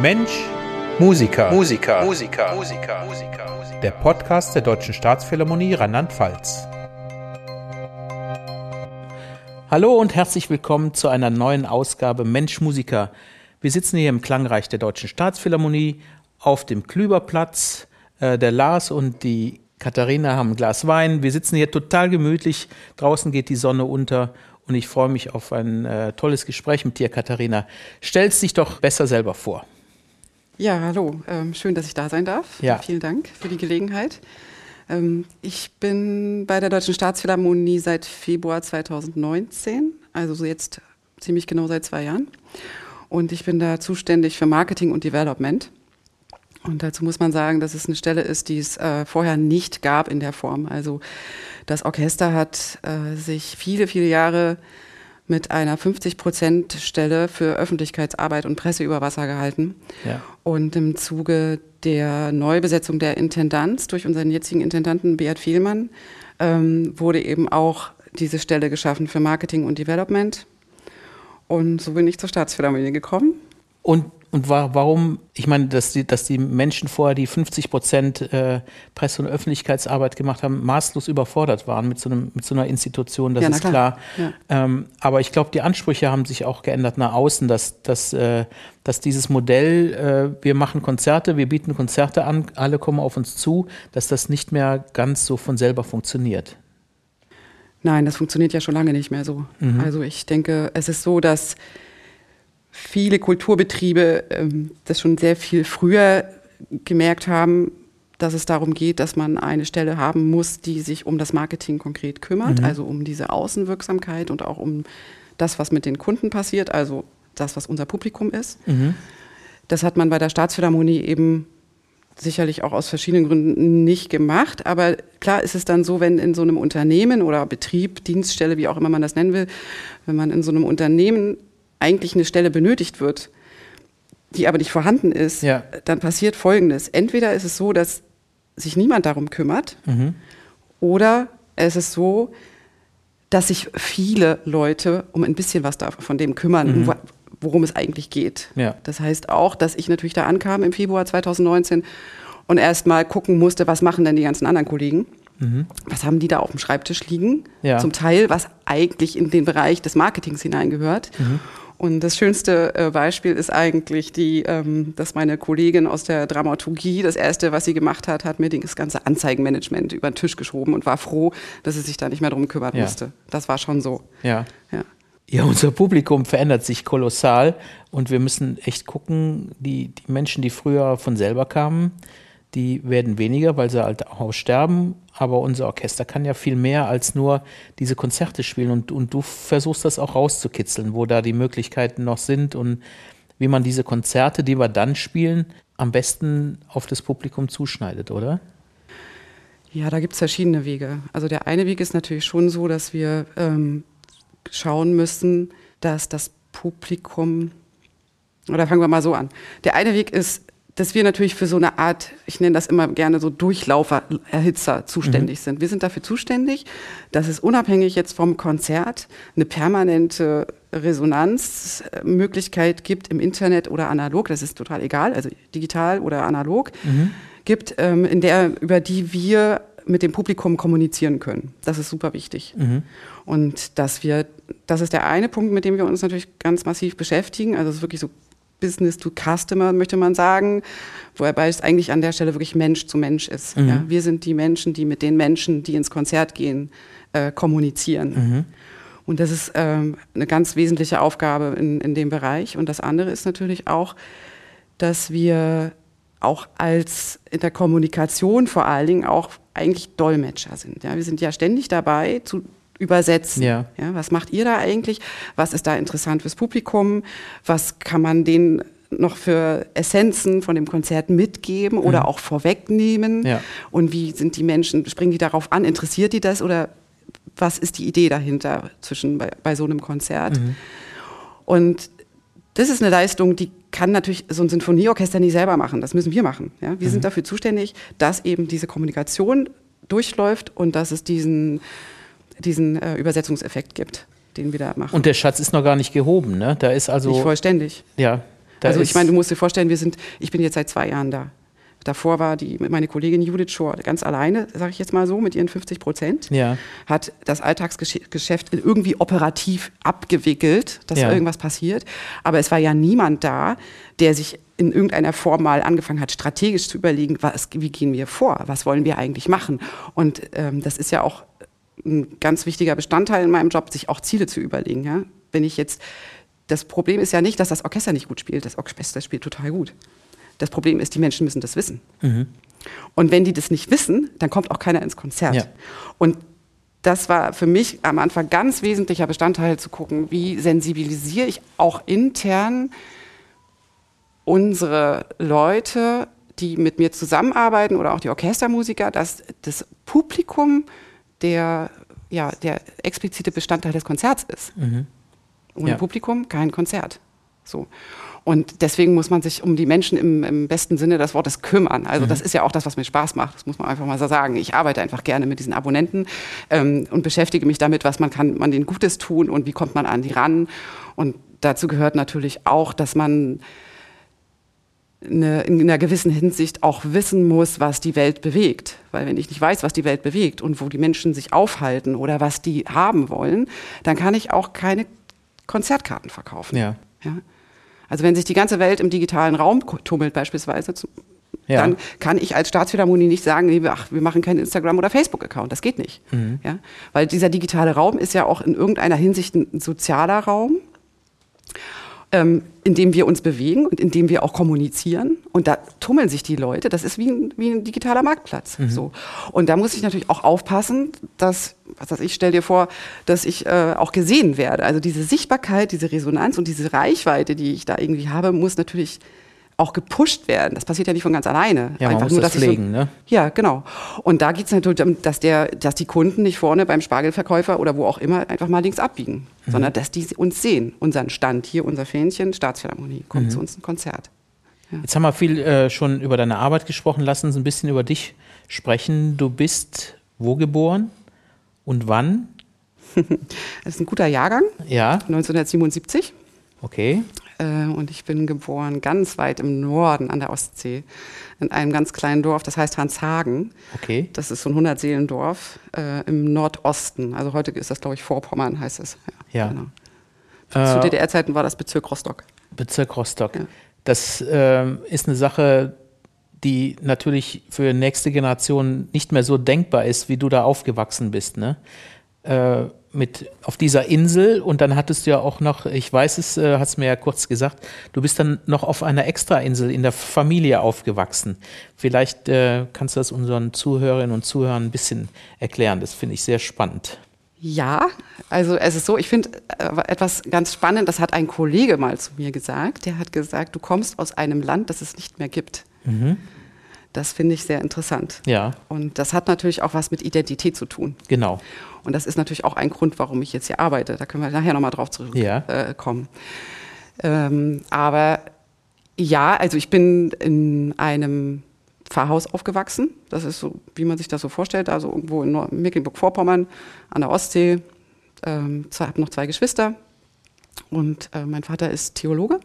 Mensch, Musiker. Musiker. Musiker. Musiker. Musiker. Der Podcast der Deutschen Staatsphilharmonie Rheinland-Pfalz. Hallo und herzlich willkommen zu einer neuen Ausgabe Mensch Musiker. Wir sitzen hier im Klangreich der Deutschen Staatsphilharmonie auf dem Klüberplatz. Äh, der Lars und die Katharina haben ein Glas Wein. Wir sitzen hier total gemütlich. Draußen geht die Sonne unter und ich freue mich auf ein äh, tolles Gespräch mit dir, Katharina. Stellst dich doch besser selber vor. Ja, hallo. Ähm, schön, dass ich da sein darf. Ja. Vielen Dank für die Gelegenheit. Ähm, ich bin bei der Deutschen Staatsphilharmonie seit Februar 2019, also jetzt ziemlich genau seit zwei Jahren. Und ich bin da zuständig für Marketing und Development. Und dazu muss man sagen, dass es eine Stelle ist, die es äh, vorher nicht gab in der Form. Also das Orchester hat äh, sich viele, viele Jahre mit einer 50-Prozent-Stelle für Öffentlichkeitsarbeit und Presse über Wasser gehalten. Ja. Und im Zuge der Neubesetzung der Intendanz durch unseren jetzigen Intendanten Beat Vielmann ähm, wurde eben auch diese Stelle geschaffen für Marketing und Development. Und so bin ich zur Staatsphilharmonie gekommen. Und und war, warum, ich meine, dass die, dass die Menschen vorher, die 50 Prozent äh, Presse- und Öffentlichkeitsarbeit gemacht haben, maßlos überfordert waren mit so, einem, mit so einer Institution, das ja, ist klar. klar. Ja. Ähm, aber ich glaube, die Ansprüche haben sich auch geändert nach außen, dass, dass, äh, dass dieses Modell, äh, wir machen Konzerte, wir bieten Konzerte an, alle kommen auf uns zu, dass das nicht mehr ganz so von selber funktioniert. Nein, das funktioniert ja schon lange nicht mehr so. Mhm. Also ich denke, es ist so, dass viele Kulturbetriebe ähm, das schon sehr viel früher gemerkt haben, dass es darum geht, dass man eine Stelle haben muss, die sich um das Marketing konkret kümmert, mhm. also um diese Außenwirksamkeit und auch um das, was mit den Kunden passiert, also das, was unser Publikum ist. Mhm. Das hat man bei der Staatsphilharmonie eben sicherlich auch aus verschiedenen Gründen nicht gemacht. Aber klar ist es dann so, wenn in so einem Unternehmen oder Betrieb, Dienststelle, wie auch immer man das nennen will, wenn man in so einem Unternehmen eigentlich eine Stelle benötigt wird, die aber nicht vorhanden ist, ja. dann passiert Folgendes. Entweder ist es so, dass sich niemand darum kümmert, mhm. oder es ist so, dass sich viele Leute um ein bisschen was von dem kümmern, mhm. worum es eigentlich geht. Ja. Das heißt auch, dass ich natürlich da ankam im Februar 2019 und erst mal gucken musste, was machen denn die ganzen anderen Kollegen. Mhm. Was haben die da auf dem Schreibtisch liegen? Ja. Zum Teil, was eigentlich in den Bereich des Marketings hineingehört. Mhm. Und das schönste äh, Beispiel ist eigentlich die, ähm, dass meine Kollegin aus der Dramaturgie, das erste, was sie gemacht hat, hat mir das ganze Anzeigenmanagement über den Tisch geschoben und war froh, dass sie sich da nicht mehr drum kümmern ja. musste. Das war schon so. Ja. ja. Ja, unser Publikum verändert sich kolossal und wir müssen echt gucken, die, die Menschen, die früher von selber kamen, die werden weniger, weil sie halt auch aussterben. Aber unser Orchester kann ja viel mehr als nur diese Konzerte spielen. Und, und du versuchst das auch rauszukitzeln, wo da die Möglichkeiten noch sind und wie man diese Konzerte, die wir dann spielen, am besten auf das Publikum zuschneidet, oder? Ja, da gibt es verschiedene Wege. Also der eine Weg ist natürlich schon so, dass wir ähm, schauen müssen, dass das Publikum, oder fangen wir mal so an. Der eine Weg ist, dass wir natürlich für so eine Art, ich nenne das immer gerne so Durchlaufer, Erhitzer zuständig mhm. sind. Wir sind dafür zuständig, dass es unabhängig jetzt vom Konzert eine permanente Resonanzmöglichkeit gibt im Internet oder analog, das ist total egal, also digital oder analog, mhm. gibt, ähm, in der, über die wir mit dem Publikum kommunizieren können. Das ist super wichtig. Mhm. Und dass wir, das ist der eine Punkt, mit dem wir uns natürlich ganz massiv beschäftigen. Also es ist wirklich so Business to Customer, möchte man sagen, wobei es eigentlich an der Stelle wirklich Mensch zu Mensch ist. Mhm. Ja, wir sind die Menschen, die mit den Menschen, die ins Konzert gehen, äh, kommunizieren. Mhm. Und das ist ähm, eine ganz wesentliche Aufgabe in, in dem Bereich. Und das andere ist natürlich auch, dass wir auch als in der Kommunikation vor allen Dingen auch eigentlich Dolmetscher sind. Ja, wir sind ja ständig dabei, zu übersetzen. Ja. ja. Was macht ihr da eigentlich? Was ist da interessant fürs Publikum? Was kann man denen noch für Essenzen von dem Konzert mitgeben oder mhm. auch vorwegnehmen? Ja. Und wie sind die Menschen, springen die darauf an? Interessiert die das oder was ist die Idee dahinter zwischen bei, bei so einem Konzert? Mhm. Und das ist eine Leistung, die kann natürlich so ein Sinfonieorchester nicht selber machen. Das müssen wir machen. Ja? Wir mhm. sind dafür zuständig, dass eben diese Kommunikation durchläuft und dass es diesen diesen äh, Übersetzungseffekt gibt, den wir da machen. Und der Schatz ist noch gar nicht gehoben, ne? Da ist also. Nicht vollständig. Ja. Also ich meine, du musst dir vorstellen, wir sind, ich bin jetzt seit zwei Jahren da. Davor war die, meine Kollegin Judith Schor ganz alleine, sage ich jetzt mal so, mit ihren 50 Prozent. Ja. Hat das Alltagsgeschäft irgendwie operativ abgewickelt, dass ja. irgendwas passiert. Aber es war ja niemand da, der sich in irgendeiner Form mal angefangen hat, strategisch zu überlegen, was, wie gehen wir vor, was wollen wir eigentlich machen. Und ähm, das ist ja auch ein ganz wichtiger Bestandteil in meinem Job, sich auch Ziele zu überlegen. Ja? Wenn ich jetzt, das Problem ist ja nicht, dass das Orchester nicht gut spielt, das Orchester spielt total gut. Das Problem ist, die Menschen müssen das wissen. Mhm. Und wenn die das nicht wissen, dann kommt auch keiner ins Konzert. Ja. Und das war für mich am Anfang ganz wesentlicher Bestandteil zu gucken, wie sensibilisiere ich auch intern unsere Leute, die mit mir zusammenarbeiten oder auch die Orchestermusiker, dass das Publikum der, ja, der explizite Bestandteil des Konzerts ist. Mhm. Ohne ja. Publikum kein Konzert. So. Und deswegen muss man sich um die Menschen im, im besten Sinne des Wortes kümmern. Also mhm. das ist ja auch das, was mir Spaß macht. Das muss man einfach mal so sagen. Ich arbeite einfach gerne mit diesen Abonnenten ähm, und beschäftige mich damit, was man kann, man denen Gutes tun und wie kommt man an die ran. Und dazu gehört natürlich auch, dass man eine, in einer gewissen Hinsicht auch wissen muss, was die Welt bewegt. Weil wenn ich nicht weiß, was die Welt bewegt und wo die Menschen sich aufhalten oder was die haben wollen, dann kann ich auch keine Konzertkarten verkaufen. Ja. ja? Also wenn sich die ganze Welt im digitalen Raum tummelt beispielsweise, ja. dann kann ich als Staatsphilharmonie nicht sagen, ach, wir machen keinen Instagram- oder Facebook-Account. Das geht nicht. Mhm. Ja? Weil dieser digitale Raum ist ja auch in irgendeiner Hinsicht ein sozialer Raum ähm, in dem wir uns bewegen und in dem wir auch kommunizieren. Und da tummeln sich die Leute. Das ist wie ein, wie ein digitaler Marktplatz. Mhm. So. Und da muss ich natürlich auch aufpassen, dass, was weiß ich, stell dir vor, dass ich äh, auch gesehen werde. Also diese Sichtbarkeit, diese Resonanz und diese Reichweite, die ich da irgendwie habe, muss natürlich auch gepusht werden. Das passiert ja nicht von ganz alleine. Ja, man Einfach muss nur, das pflegen, so, ne? Ja, genau. Und da geht es natürlich darum, dass, der, dass die Kunden nicht vorne beim Spargelverkäufer oder wo auch immer einfach mal links abbiegen, mhm. sondern dass die uns sehen, unseren Stand hier, unser Fähnchen, Staatsphilharmonie, kommt mhm. zu uns ein Konzert. Ja. Jetzt haben wir viel äh, schon über deine Arbeit gesprochen. Lass uns ein bisschen über dich sprechen. Du bist wo geboren und wann? das ist ein guter Jahrgang. Ja. 1977. Okay. Äh, und ich bin geboren ganz weit im Norden an der Ostsee, in einem ganz kleinen Dorf, das heißt Hanshagen. Okay. Das ist so ein 100-Seelendorf äh, im Nordosten. Also heute ist das, glaube ich, Vorpommern heißt es. Ja. ja. Genau. Äh, Zu DDR-Zeiten war das Bezirk Rostock. Bezirk Rostock. Ja. Das äh, ist eine Sache, die natürlich für nächste Generation nicht mehr so denkbar ist, wie du da aufgewachsen bist. Ne? Äh, mit auf dieser Insel und dann hattest du ja auch noch, ich weiß es, äh, hast mir ja kurz gesagt, du bist dann noch auf einer Extrainsel in der Familie aufgewachsen. Vielleicht äh, kannst du das unseren Zuhörerinnen und Zuhörern ein bisschen erklären. Das finde ich sehr spannend. Ja, also es ist so, ich finde äh, etwas ganz spannend, das hat ein Kollege mal zu mir gesagt. Der hat gesagt, du kommst aus einem Land, das es nicht mehr gibt. Mhm. Das finde ich sehr interessant. Ja. Und das hat natürlich auch was mit Identität zu tun. Genau. Und das ist natürlich auch ein Grund, warum ich jetzt hier arbeite. Da können wir nachher nochmal drauf zurückkommen. Ja. Äh, ähm, aber ja, also ich bin in einem Pfarrhaus aufgewachsen. Das ist so, wie man sich das so vorstellt, also irgendwo in Mecklenburg-Vorpommern an der Ostsee. Ähm, habe noch zwei Geschwister und äh, mein Vater ist Theologe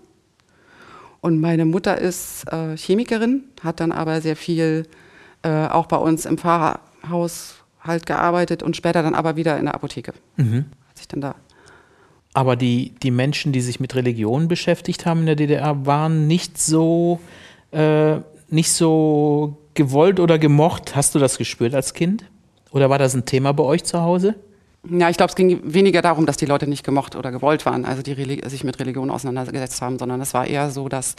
und meine Mutter ist äh, Chemikerin, hat dann aber sehr viel äh, auch bei uns im Pfarrhaus halt gearbeitet und später dann aber wieder in der Apotheke. Mhm. Hat sich dann da. Aber die, die Menschen, die sich mit Religion beschäftigt haben in der DDR, waren nicht so, äh, nicht so gewollt oder gemocht. Hast du das gespürt als Kind? Oder war das ein Thema bei euch zu Hause? Ja, ich glaube, es ging weniger darum, dass die Leute nicht gemocht oder gewollt waren, also die sich mit Religion auseinandergesetzt haben, sondern es war eher so, dass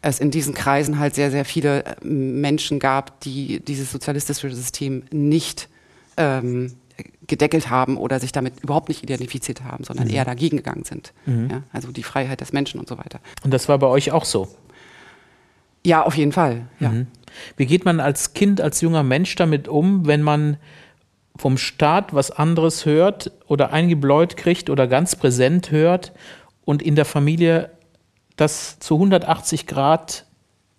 es in diesen Kreisen halt sehr, sehr viele äh, Menschen gab, die dieses sozialistische System nicht ähm, gedeckelt haben oder sich damit überhaupt nicht identifiziert haben, sondern mhm. eher dagegen gegangen sind. Mhm. Ja, also die Freiheit des Menschen und so weiter. Und das war bei euch auch so? Ja, auf jeden Fall. Ja. Mhm. Wie geht man als Kind, als junger Mensch damit um, wenn man vom Staat was anderes hört oder eingebläut kriegt oder ganz präsent hört und in der Familie das zu 180 Grad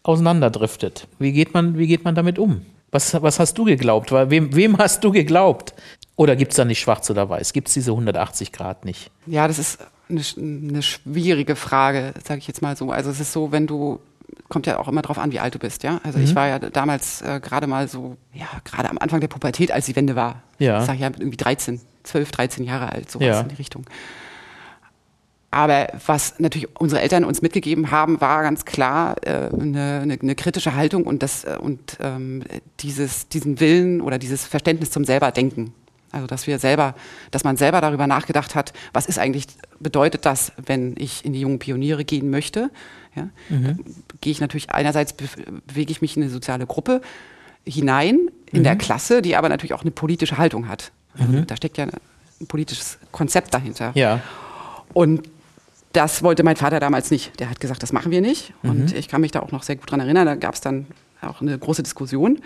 auseinanderdriftet? Wie geht man, wie geht man damit um? Was, was hast du geglaubt? Wem, wem hast du geglaubt? Oder gibt es da nicht schwarz oder weiß? Gibt es diese 180 Grad nicht? Ja, das ist eine, eine schwierige Frage, sage ich jetzt mal so. Also es ist so, wenn du kommt ja auch immer drauf an, wie alt du bist, ja. Also mhm. ich war ja damals äh, gerade mal so, ja, gerade am Anfang der Pubertät, als die Wende war. Ja. Ich sag ja irgendwie 13, 12, 13 Jahre alt, sowas ja. in die Richtung. Aber was natürlich unsere Eltern uns mitgegeben haben, war ganz klar äh, eine, eine, eine, kritische Haltung und, das, äh, und ähm, dieses, diesen Willen oder dieses Verständnis zum Selberdenken. Also dass wir selber, dass man selber darüber nachgedacht hat, was ist eigentlich, bedeutet das, wenn ich in die jungen Pioniere gehen möchte? Ja? Mhm. Gehe ich natürlich einerseits bewege ich mich in eine soziale Gruppe hinein in mhm. der Klasse, die aber natürlich auch eine politische Haltung hat. Also mhm. Da steckt ja ein politisches Konzept dahinter. Ja. Und das wollte mein Vater damals nicht. Der hat gesagt, das machen wir nicht. Mhm. Und ich kann mich da auch noch sehr gut dran erinnern. Da gab es dann auch eine große Diskussion,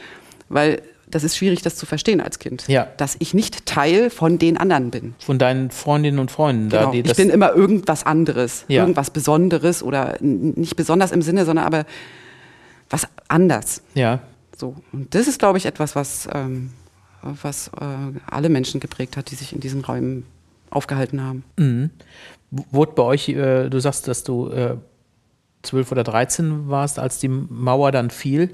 weil das ist schwierig, das zu verstehen als Kind. Ja. Dass ich nicht Teil von den anderen bin. Von deinen Freundinnen und Freunden. Genau. Da, ich bin immer irgendwas anderes, ja. irgendwas Besonderes oder nicht besonders im Sinne, sondern aber was anders. Ja. So. Und das ist, glaube ich, etwas, was, ähm, was äh, alle Menschen geprägt hat, die sich in diesen Räumen aufgehalten haben. Mhm. Wurde bei euch, äh, du sagst, dass du äh, 12 oder 13 warst, als die Mauer dann fiel.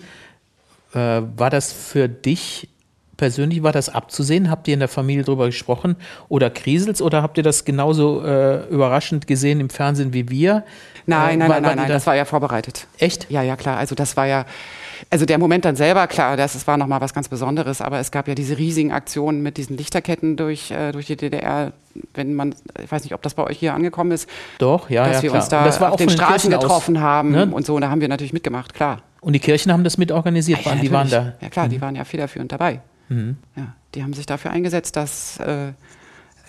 Äh, war das für dich persönlich, war das abzusehen? Habt ihr in der Familie darüber gesprochen? Oder kriselt's? Oder habt ihr das genauso äh, überraschend gesehen im Fernsehen wie wir? Nein, nein, äh, nein, nein, nein, das war ja vorbereitet. Echt? Ja, ja, klar. Also das war ja also der Moment dann selber, klar, das, das war nochmal was ganz Besonderes, aber es gab ja diese riesigen Aktionen mit diesen Lichterketten durch, äh, durch die DDR, wenn man, ich weiß nicht, ob das bei euch hier angekommen ist. Doch, ja, dass ja, wir klar. uns da auf den Straßen getroffen aus, haben ne? und so, und da haben wir natürlich mitgemacht, klar. Und die Kirchen haben das mit organisiert, ja, ja, die waren da. Ja klar, mhm. die waren ja federführend dabei. Mhm. Ja, die haben sich dafür eingesetzt, dass äh,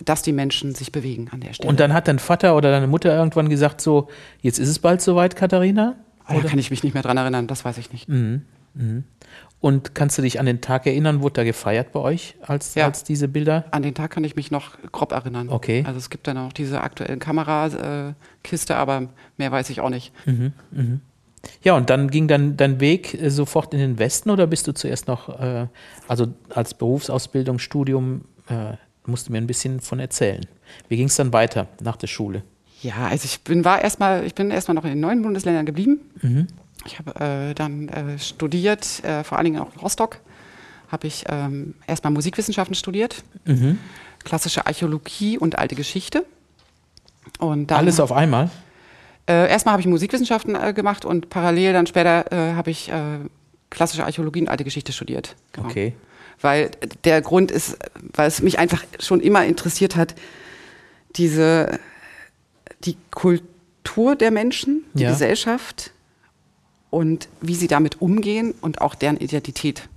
dass die Menschen sich bewegen an der Stelle. Und dann hat dein Vater oder deine Mutter irgendwann gesagt, so, jetzt ist es bald soweit, Katharina? Oh, da kann ich mich nicht mehr dran erinnern, das weiß ich nicht. Mhm. Mhm. Und kannst du dich an den Tag erinnern, wurde da gefeiert bei euch als, ja. als diese Bilder? An den Tag kann ich mich noch grob erinnern. Okay. Also es gibt dann auch diese aktuellen Kamerakiste, aber mehr weiß ich auch nicht. Mhm, mh. Ja, und dann ging dann dein Weg äh, sofort in den Westen oder bist du zuerst noch, äh, also als Berufsausbildung, Studium, äh, musst du mir ein bisschen von erzählen. Wie ging es dann weiter nach der Schule? Ja, also ich bin war erstmal, ich bin erstmal noch in den neuen Bundesländern geblieben. Mhm. Ich habe äh, dann äh, studiert, äh, vor allen Dingen auch in Rostock, habe ich ähm, erstmal Musikwissenschaften studiert, mhm. klassische Archäologie und alte Geschichte. Und Alles auf einmal? Äh, erstmal habe ich Musikwissenschaften äh, gemacht und parallel dann später äh, habe ich klassische Archäologie und alte Geschichte studiert. Genau. Okay. Weil der Grund ist, weil es mich einfach schon immer interessiert hat, diese, die Kultur der Menschen, die ja. Gesellschaft, und wie sie damit umgehen und auch deren Identität.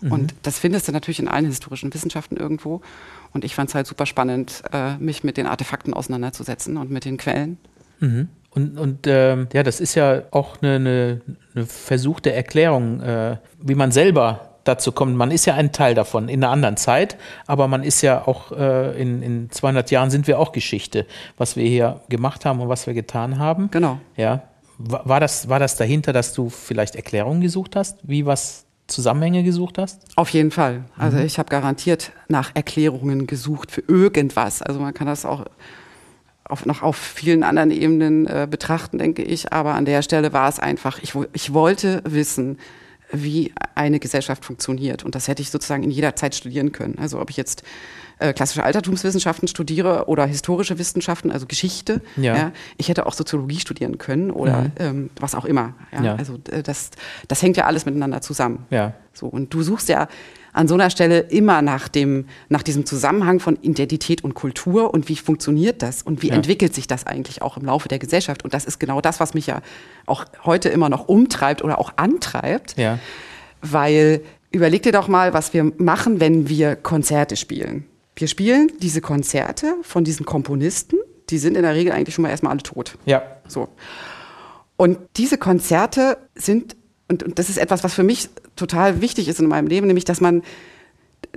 Mhm. Und das findest du natürlich in allen historischen Wissenschaften irgendwo. Und ich fand es halt super spannend, äh, mich mit den Artefakten auseinanderzusetzen und mit den Quellen. Mhm. Und, und äh, ja, das ist ja auch eine, eine, eine versuchte Erklärung, äh, wie man selber dazu kommt. Man ist ja ein Teil davon in einer anderen Zeit, aber man ist ja auch äh, in, in 200 Jahren sind wir auch Geschichte, was wir hier gemacht haben und was wir getan haben. Genau. Ja. War das, war das dahinter, dass du vielleicht Erklärungen gesucht hast, wie was Zusammenhänge gesucht hast? Auf jeden Fall. Also mhm. ich habe garantiert nach Erklärungen gesucht für irgendwas. Also man kann das auch auf, noch auf vielen anderen Ebenen äh, betrachten, denke ich. Aber an der Stelle war es einfach, ich, ich wollte wissen, wie eine Gesellschaft funktioniert. Und das hätte ich sozusagen in jeder Zeit studieren können. Also ob ich jetzt äh, klassische Altertumswissenschaften studiere oder historische Wissenschaften, also Geschichte. Ja. ja. Ich hätte auch Soziologie studieren können oder mhm. ähm, was auch immer. Ja. ja. Also äh, das, das hängt ja alles miteinander zusammen. Ja. So, und du suchst ja an so einer Stelle immer nach, dem, nach diesem Zusammenhang von Identität und Kultur und wie funktioniert das und wie ja. entwickelt sich das eigentlich auch im Laufe der Gesellschaft. Und das ist genau das, was mich ja auch heute immer noch umtreibt oder auch antreibt. Ja. Weil überleg dir doch mal, was wir machen, wenn wir Konzerte spielen. Wir spielen diese Konzerte von diesen Komponisten, die sind in der Regel eigentlich schon mal erstmal alle tot. Ja. So. Und diese Konzerte sind, und, und das ist etwas, was für mich total wichtig ist in meinem Leben, nämlich, dass man,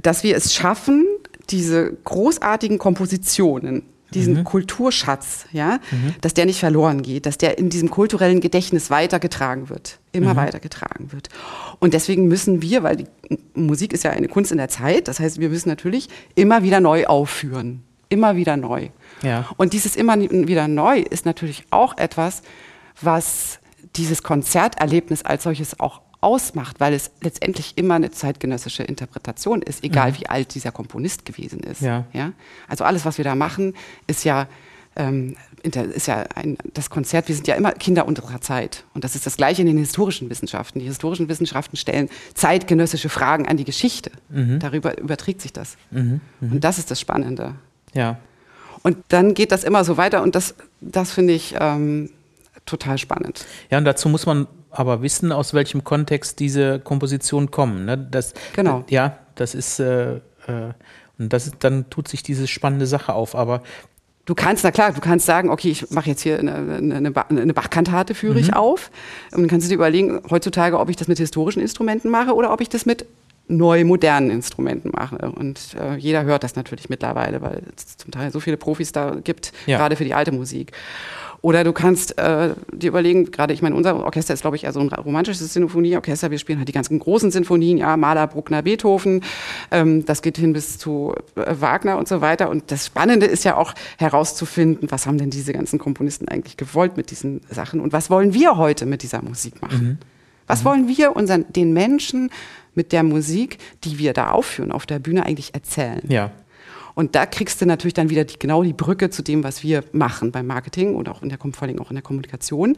dass wir es schaffen, diese großartigen Kompositionen, diesen mhm. Kulturschatz, ja, mhm. dass der nicht verloren geht, dass der in diesem kulturellen Gedächtnis weitergetragen wird, immer mhm. weitergetragen wird. Und deswegen müssen wir, weil die Musik ist ja eine Kunst in der Zeit, das heißt, wir müssen natürlich immer wieder neu aufführen, immer wieder neu. Ja. Und dieses immer wieder neu ist natürlich auch etwas, was dieses Konzerterlebnis als solches auch ausmacht, weil es letztendlich immer eine zeitgenössische Interpretation ist, egal mhm. wie alt dieser Komponist gewesen ist. Ja. ja. Also alles, was wir da machen, ist ja ähm, ist ja ein, das Konzert, wir sind ja immer Kinder unserer Zeit. Und das ist das Gleiche in den historischen Wissenschaften. Die historischen Wissenschaften stellen zeitgenössische Fragen an die Geschichte. Mhm. Darüber überträgt sich das. Mhm. Mhm. Und das ist das Spannende. Ja. Und dann geht das immer so weiter und das, das finde ich ähm, total spannend. Ja, und dazu muss man aber wissen, aus welchem Kontext diese Kompositionen kommen. Ne? Das, genau. Ja, das ist, äh, äh, und das dann tut sich diese spannende Sache auf. Aber Du kannst, na klar, du kannst sagen, okay, ich mache jetzt hier eine, eine, eine Bachkantate, führe mhm. ich auf. Und dann kannst du dir überlegen, heutzutage, ob ich das mit historischen Instrumenten mache oder ob ich das mit neu modernen Instrumenten mache. Und äh, jeder hört das natürlich mittlerweile, weil es zum Teil so viele Profis da gibt, ja. gerade für die alte Musik. Oder du kannst äh, dir überlegen, gerade ich meine, unser Orchester ist, glaube ich, eher so ein romantisches Sinfonieorchester. Wir spielen halt die ganzen großen Sinfonien, ja, Mahler, Bruckner, Beethoven. Ähm, das geht hin bis zu äh, Wagner und so weiter. Und das Spannende ist ja auch herauszufinden, was haben denn diese ganzen Komponisten eigentlich gewollt mit diesen Sachen und was wollen wir heute mit dieser Musik machen? Mhm. Was mhm. wollen wir unseren, den Menschen mit der Musik, die wir da aufführen auf der Bühne eigentlich erzählen? Ja. Und da kriegst du natürlich dann wieder die, genau die Brücke zu dem, was wir machen beim Marketing und auch in der, vor allem auch in der Kommunikation,